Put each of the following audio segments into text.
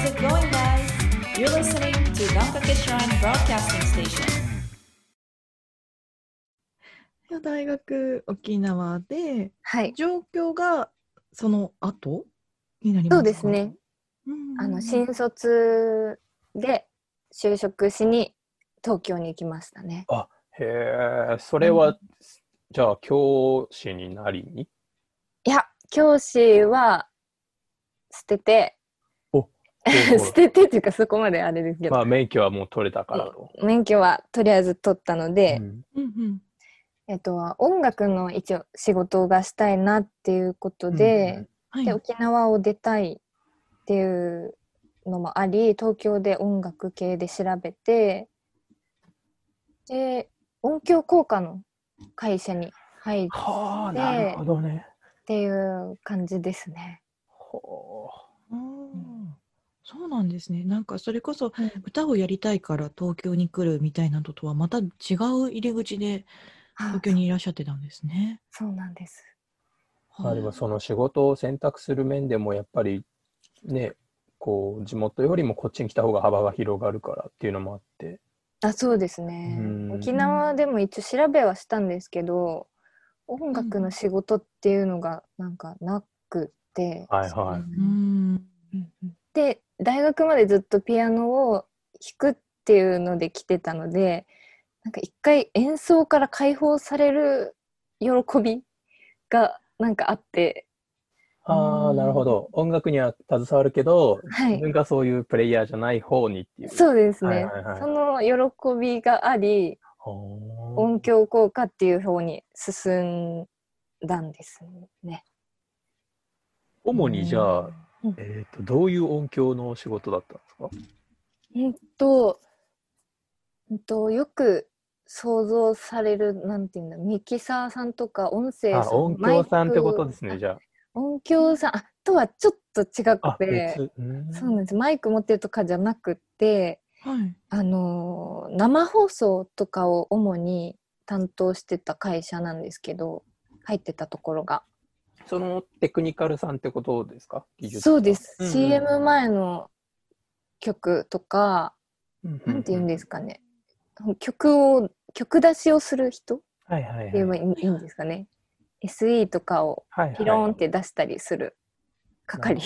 How's it going, guys? You're listening to Gankake Shrine Broadcasting Station. いや大学沖縄ではい。状況がその後になりますか？そうですね。うんあの、新卒で就職しに東京に行きましたね。へえ、それは、じゃあ教師になりに？いや、教師は捨てて、お 捨ててっていうかそこまであれですけど、まあ免許はもう取れたからと。免許はとりあえず取ったので、うん。うんうん。えっと、音楽の一応仕事がしたいなっていうことで、はい。で沖縄を出たいっていうのもあり東京で音楽系で調べてで音響効果の会社に入っはあ、でなるほどね。ていう感じですね。ほあーそうなんですね。なんかそれこそうん。歌をやりたいから東京に来るみたいなのとはまた違う入り口で東京にいらっしゃってたんですね。そうなんです。うまあでもその仕事を選択する面でもやっぱりね、こう地元よりもこっちに来た方が幅が広がるからっていうのもあって。あそうですね。うん。沖縄でも一応調べはしたんですけど音楽の仕事っていうのがなんかなくて、はいはい。うん。で大学までずっとピアノを弾くっていうので来てたのでなんか一回演奏から解放される喜びがなんかあって。ああ、なるほど。音楽には携わるけど、はい。自分がそういうプレイヤーじゃない方にっていう。そうですね、はいはいはい。その喜びがあり音響効果っていう方に進んだんですね。主にじゃあうん、えっと、どういう音響の仕事だったんですか？うんと、うんと、よく想像される、なんていうんだ、ミキサーさんとか音声あ、さん、音響さんってことですね、じゃ音響さん、あとはちょっと違あ。あ、くて、そうなんです。マイク持ってるとかじゃなくて、はいあのー生放送とかを主に担当してた会社なんですけど、入ってたところが。そのテクニカルさんってことですか？技術そうです。うんうん CM 前の曲とか、うんなんて言うんでですかね。曲を、曲出しをする人っはいはいはい。て言えばいいいいんですかね。SE とかをはいはいピローンって出したりする係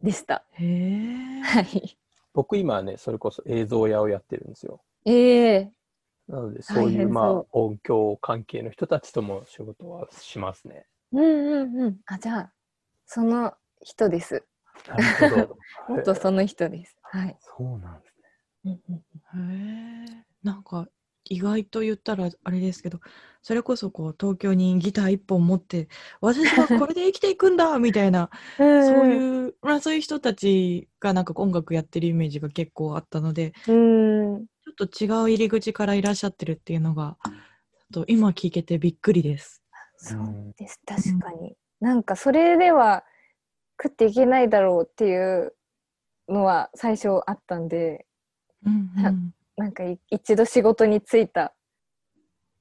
でした。へえ。はい。僕今ね、それこそ映像屋をやってるんですよ。ええなので、そういうまあ、音響関係の人たちとも仕事はしますね。うんうんうん。あ、じゃあ、その人です。なるほど。もっとその人です。はい。そうなんですね。うんうんへえ。なんか意外と言ったらあれですけど、それこそこう東京にギター一本持って、私はこれで生きていくんだみたいな、そうう。いう、まあそういう人たちがなんか音楽やってるイメージが結構あったので、うん。ちょっと違う入り口からいらっしゃってるっていうのが、と今聞けてびっくりです。そうです。確かに。なんかそれでは食っていけないだろうっていうのは最初あったんで、うんうんなんかい一度仕事に就いた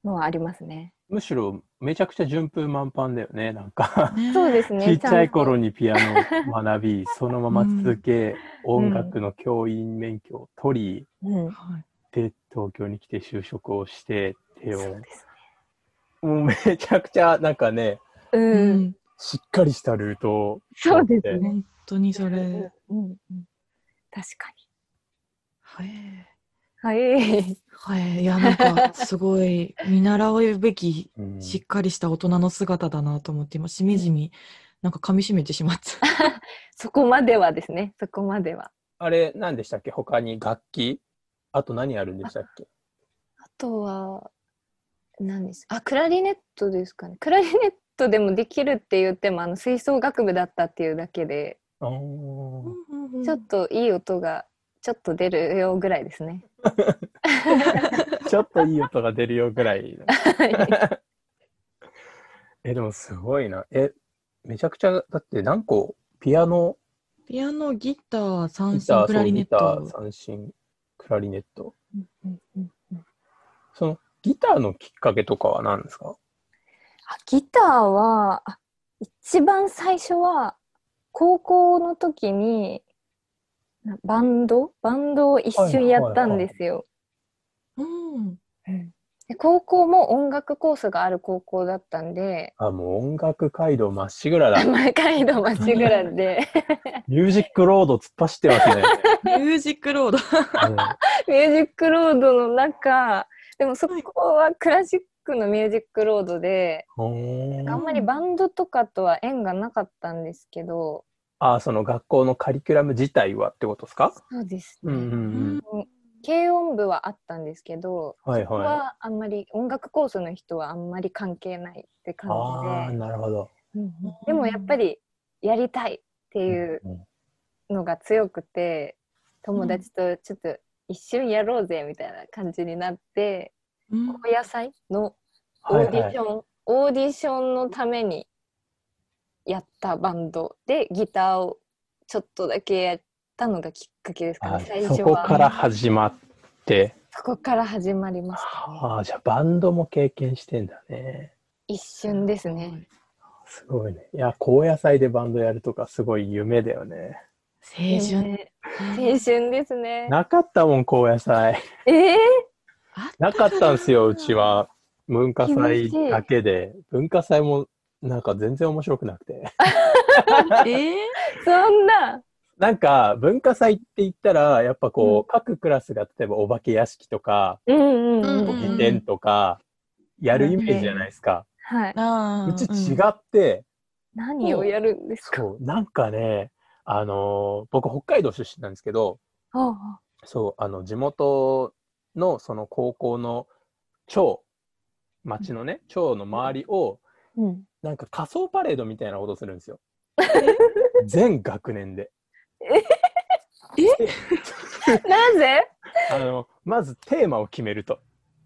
のはありますね。むしろ、めちゃくちゃ順風満帆だよね、なんか。ね そうですね。ちっちゃい頃に。にピアノを学び、そのまま続け、音楽の教員免許を取り、うん。はいで、東京に来て就職をしてっていうそうですもうめちゃくちゃなんかね、ね。ううん。ん、しっかりしたルートをそうですね。本当にそれ。うんうんうん。確かはい。に。はい。はい。いや、なんか、すごい、見習うべき、うんしっかりした大人の姿だなと思って、今、しみじみ、なんか噛み締めてしまった。そこまではですね。そこまでは。あれ、何でしたっけ？他に楽器？あと何あるんでしたっけ？あとは、何です？あ、クラリネットですかね。クラリネットでもできるって言っても、あの吹奏楽部だったっていうだけで、ちょっといい音がちょっと出るよぐらいですね。ちょっといい音が出るよぐらい。はいえ、でもすごいな。え、めちゃくちゃ、だって何個？ピアノ、ピアノ、ギター、三振、クラリネッそうギタート。三振、クラリネット。うんうんうんそのギターのきっかけとかは何ですか？あギターはあ一番最初は高校の時になバンド？バンドを一瞬やったんですよ。うん。で高校も音楽コースがある高校だったんで、あ、もう音楽街道まっしぐらだ。前 街道まちぐらで、ミュージックロード突っ走ってますね。ミュージックロード。うんミュージックロードの中、でもそこはクラシックのミュージックロードで、あんまりバンドとかとは縁がなかったんですけど、あ、その学校のカリキュラム自体はってことですか？そうですね。うんうんうん。軽音部はあったんですけど、そこはい。はい。はあんまり音楽コースの人はあんまり関係ないってあ感あ、じで、なるほど。でもやっぱりやりたいっていううん。のが強くて、友達とちょっと一緒にやろうぜみたいな感じになって、うん高野菜のオはいーディション、はい。オーディションのためにやったバンドでギターをちょっとだけやったのがきっかけですかあね、最初そこは。から始まって、そこから始まりましたね。ああ、じゃあバンドも経験してんだね。一瞬ですね。すごいね。いや、高野菜でバンドやるとかすごい夢だよね。青春。ね青春ですね。なかったもん、高野菜。えー、あなかったんですよ、うちは。文化祭だけで。文化祭もなんか全然面白くなくて。えー？そんな。なんか文化祭って言ったら、やっぱこう、うん各クラスが例えばお化け屋敷とか、うんうんうんとか、やるイメージじゃないですか。はい。うち違って、何をやるんですか？そう、なんかね、あのー僕北海道出身なんですけど、あそう、あの、地元のその高校の町、町のね、町の周りを、うん。なんか仮装パレードみたいなことするんですよ。全学年で。なぜ。あの、まずテーマを決めると。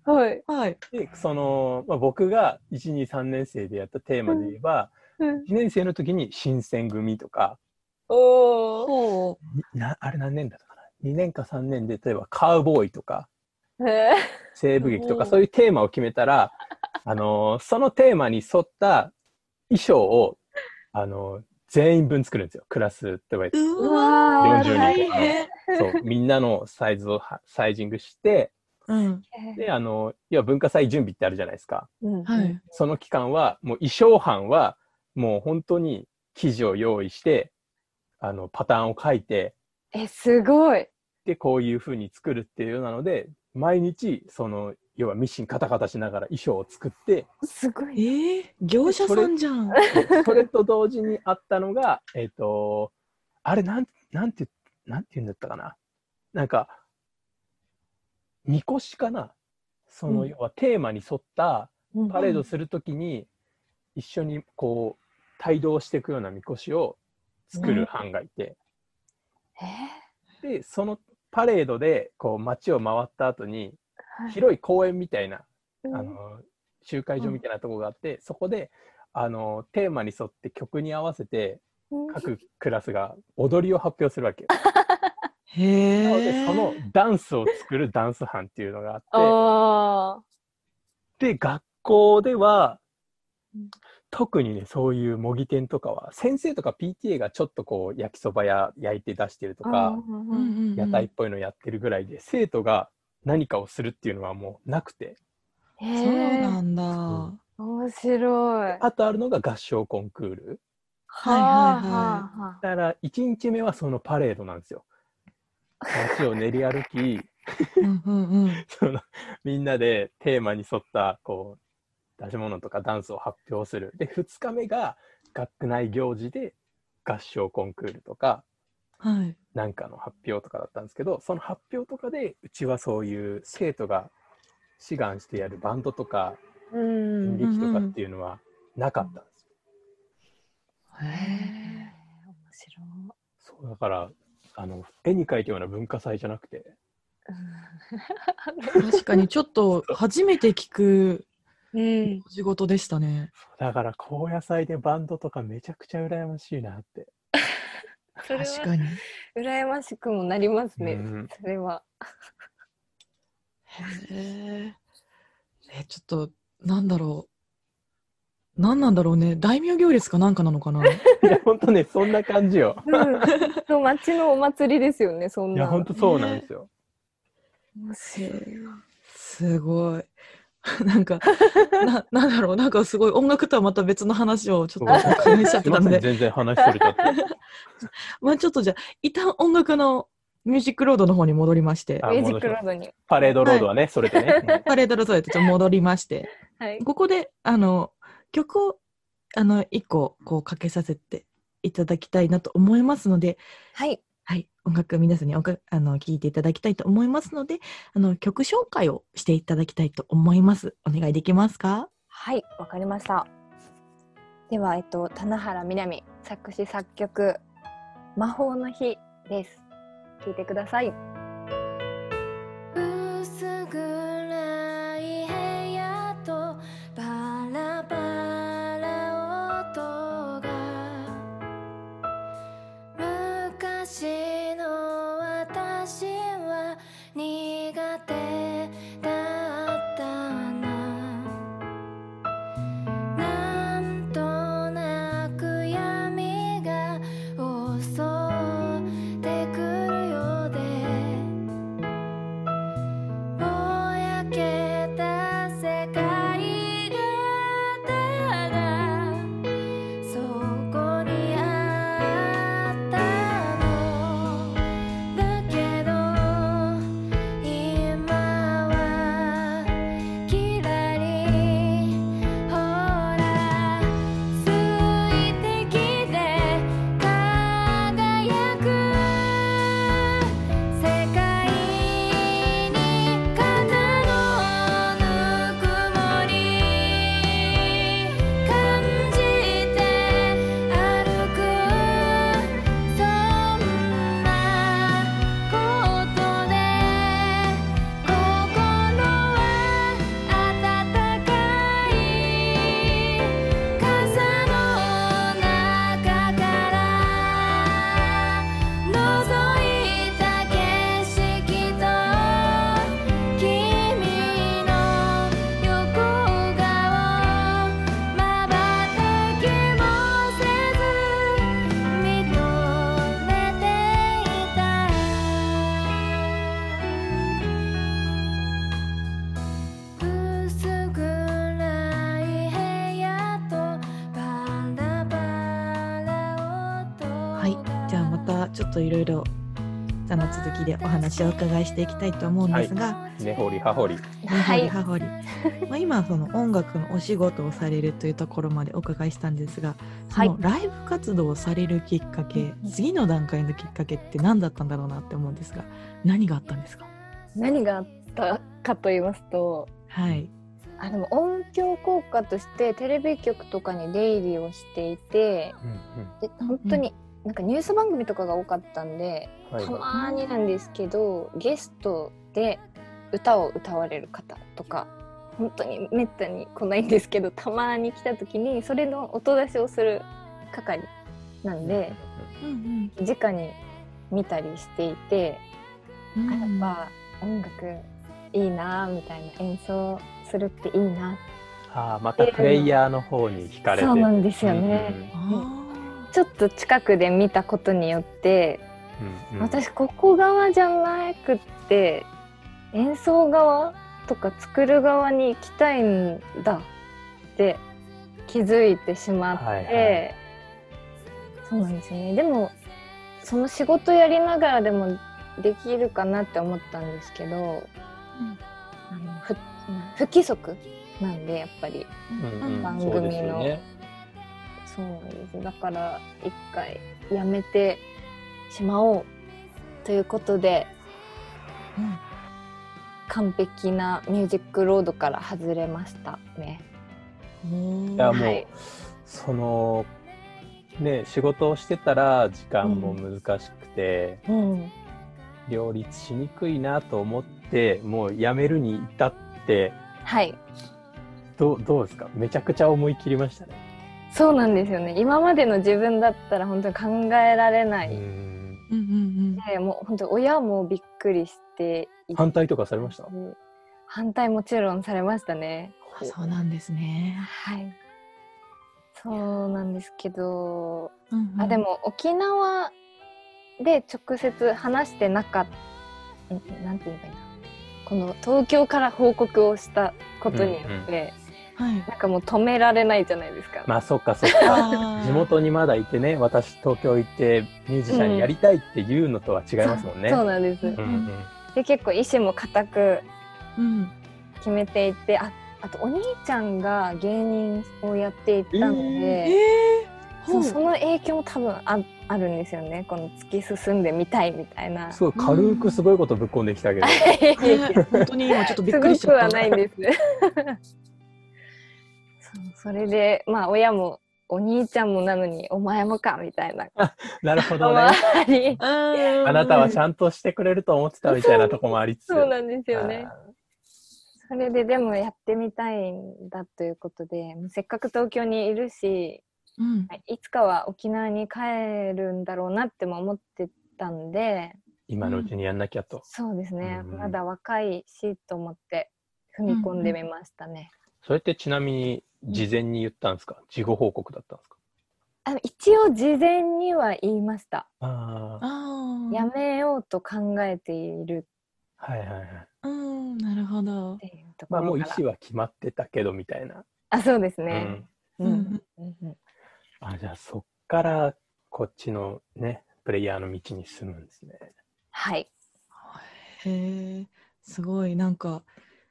はい。はい。で、その、まあ、僕が1、2、3年生でやったテーマで言えば、うん。1年生の時に新選組とか、おお。ほなあれ何年だったかな ?2 年か3年で、例えばカウボーイとか、へ西部劇とか、うんそういうテーマを決めたら、あのーそのテーマに沿った衣装を、あのー全員分作るんですよ。クラスって言われて。ううわわー40人大変。そう、みんなのサイズをはサイジングして、うん。で、あのー要は文化祭準備ってあるじゃないですか。うんはい。その期間は、もう衣装班は、もう本当に生地を用意して、あの、パターンを書いて、え、すごい。で、こういう風に作るっていうようなので、毎日、その、要はミシンカタカタしながら衣装を作って、すごい。えー、業者さんじゃん。それと同時にあったのが、えっ、と、あれ、なん、なんて、なんて言うんだったかな。なんか、みこしかな。その、うん要はテーマに沿ったパレードうんするときに、一緒にこう、帯同していくようなみこしを作る班がいて、えで、そのパレードで、こう、街を回った後に、ー広い公園みたいな、うん。あの、集会所みたいなところがあって、そこで、あの、テーマに沿って曲に合わせて、うん。各クラスが踊りを発表するわけよ。へなので、え。そのダンスを作るダンス班っていうのがあって、あで、学校ではうん、特にね、そういう模擬店とかは、先生とか PTA がちょっとこう、焼きそばや焼いて出してるとあ。か、うんうんうん屋台っぽいのやってるぐらいで、生徒が何かをするっていうのはもうなくて、へそうえなんだ。うんは面白い。あとあるのが合唱コンクール。いはいははだから、1日目はそのパレードなんですよ。街を練り歩き、い。うんうんうん。そのみんなでテーマに沿ったこう出し物とかダンスを発表する。で、2日目が学内行事で合唱コンクールとか、はい。なんかの発表とかだったんですけど、その発表とかで、うちはそういう生徒が志願してやるバンドとかうん。演劇とかっていうのはなかったんですよ。へへえ。え面白い。そうだから、あの、絵に描いたような文化祭じゃなくて、確かにちょっと初めて聞くうん。仕事でしたね。だから高野祭でバンドとかめちゃくちゃ羨ましいなって。それは確かに。羨ましくもなりますね。うんそれは。へえ。え、ちょっと、なんだろう。何なんだろうね。大名行列かなんかなのかな。いや、本当ね、そんな感じよ。うん、そう町のお祭りですよね、そんいな。や、本当そうなんですよ。面白いすごい。なんか、な、なんだろう、なんかすごい音楽とはまた別の話をちょっとお伺いしちゃったので、全然話それちゃって。まあちょっとじゃあ、一旦音楽のミュージックロードの方に戻りましてあ、ミュージックロードに。パレードロードはね、それでね。パレードロードへとちょっと戻りまして、はい。ここで、あの、曲を、あの、一個、こう、かけさせていただきたいなと思いますので、はい。はい、音楽皆さんにおかあの聞いていただきたいと思いますので、あの曲紹介をしていただきたいと思います。お願いできますか？はい、わかりました。では、えっと、棚原みなみ、作詞作曲、魔法の日です。聞いてください。っといろいろあの続きでお話をお伺いしていきたいと思うんですが、根掘り葉掘り。根掘り葉掘り。まあ今その音楽のお仕事をされるというところまでお伺いしたんですが、そのライブ活動をされるきっかけ、次の段階のきっかけって何だったんだろうなって思うんですが、何があったんですか？何があったかと言いますと、はい。あでも音響効果としてテレビ局とかに出入りをしていて、で本当になんかニュース番組とかが多かったんで、はいたまになんですけどゲストで歌を歌われる方とか本当にめったに来ないんですけどたまに来た時にそれの音出しをする係なんでうん直に見たりしていて、うんあやっぱ音楽いいなみたいな演奏するっていいなああ、またプレイヤーの方に惹かれて。そうなんですよね、あちょっと近くで見たことによってうんうん。私ここ側じゃなくって演奏側とか作る側に行きたいんだって気づいてしまって、はいはい。そうなんですよね。でもその仕事やりながらでもできるかなって思ったんですけど、あのふ不規則なんでやっぱり。うんうん。番組のそうなんですだから一回やめてしまおうということでうん。完璧なミュージックロードから外れましたね。うんいやもう、はい。そのね仕事をしてたら時間も難しくて、うん、両立しにくいなと思ってもう辞めるに至ってはい。どうどうですか？めちゃくちゃ思い切りましたね。そうなんですよね。今までの自分だったら本当に考えられない、うん。うんうんでもう本当に親もびっくりしていて。反対とかされました？反対もちろんされましたね。うん。そうなんですね。はい。そうなんですけど、うんうん。あでも沖縄で直接話してなかったんなんて言えばいいんだこの東京から報告をしたことによって、はいなんかもう止められないじゃないですか。まあそっかそっか。地元にまだいてね、私東京行ってミュージシャンやりたいっていうのとは違いますもんね。そうなんです。うんうんで結構意志も固くうん決めていてああとお兄ちゃんが芸人をやっていたのえで、ーそうその影響も多分ああるんですよねこの突き進んでみたいみたいな。すごい軽くすごいことぶっこんできたけど。ね本当に今ちょっとびっすくりしちゃった。ごくはないんです。それでまあ親もお兄ちゃんもなのにお前もかみたいな なるほどね。あり、あ あなたはちんゃんとしてくれると思ってたみたいなとこもありつつ。そうなんですよね。あそれででもやってみたいんだということでせっかく東京にいるしうんいつかは沖縄に帰るんだろうなっても思ってたんで今のうちにやんなきゃと。そうですね、うんまだ若いしと思って踏み込んでみましたね。それってちなみに事前に言ったんですか？事後報告だったんですか？あの一応事前には言いました。ああ。やめようと考えているはいはいはい。うんなるほどまあ。もう意思は決まってたけどみたいな。あそうですね。うん。うんうんうんうんあ、じゃあそっからこっちのね、プレイヤーの道に進むんですね。はい。へえすごいなんか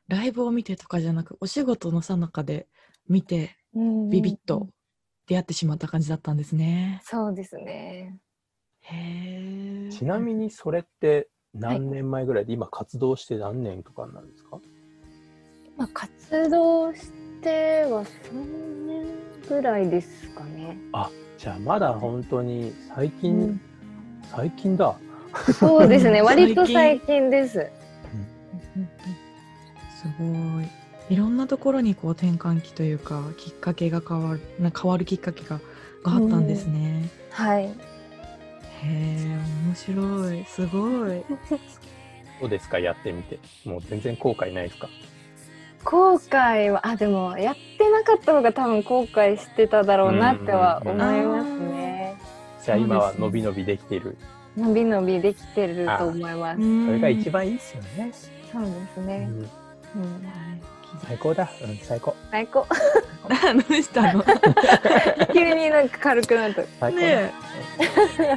ライブを見てとかじゃなくお仕事のさなかで見てビビッと出会ってしまった感じだったんですね。そうですね。へえ。ちなみにそれって何年前ぐらいで、今活動して何年とかなんですか？まあ活動しては3年ぐらいですかね。じゃあまだ本当に最近、うん最近だ。そうですね。割と最近です。すごい。いろんなところにこう転換期というかきっかけが変わるな変わるきっかけががあったんですね。はい。へえ面白いすごい。どうですか？やってみて。もう全然後悔ないですか？後悔はあでもやってなかった方が多分後悔してただろうなっては思いますね。じゃあ今はそうですね伸び伸びできている。伸び伸びできてると思います。それが一番番いいですよね。そうですうね。ん、うん、最高だ。うん、最高。最高。どうしたの？急になんか軽くなった。最高だ。ねえ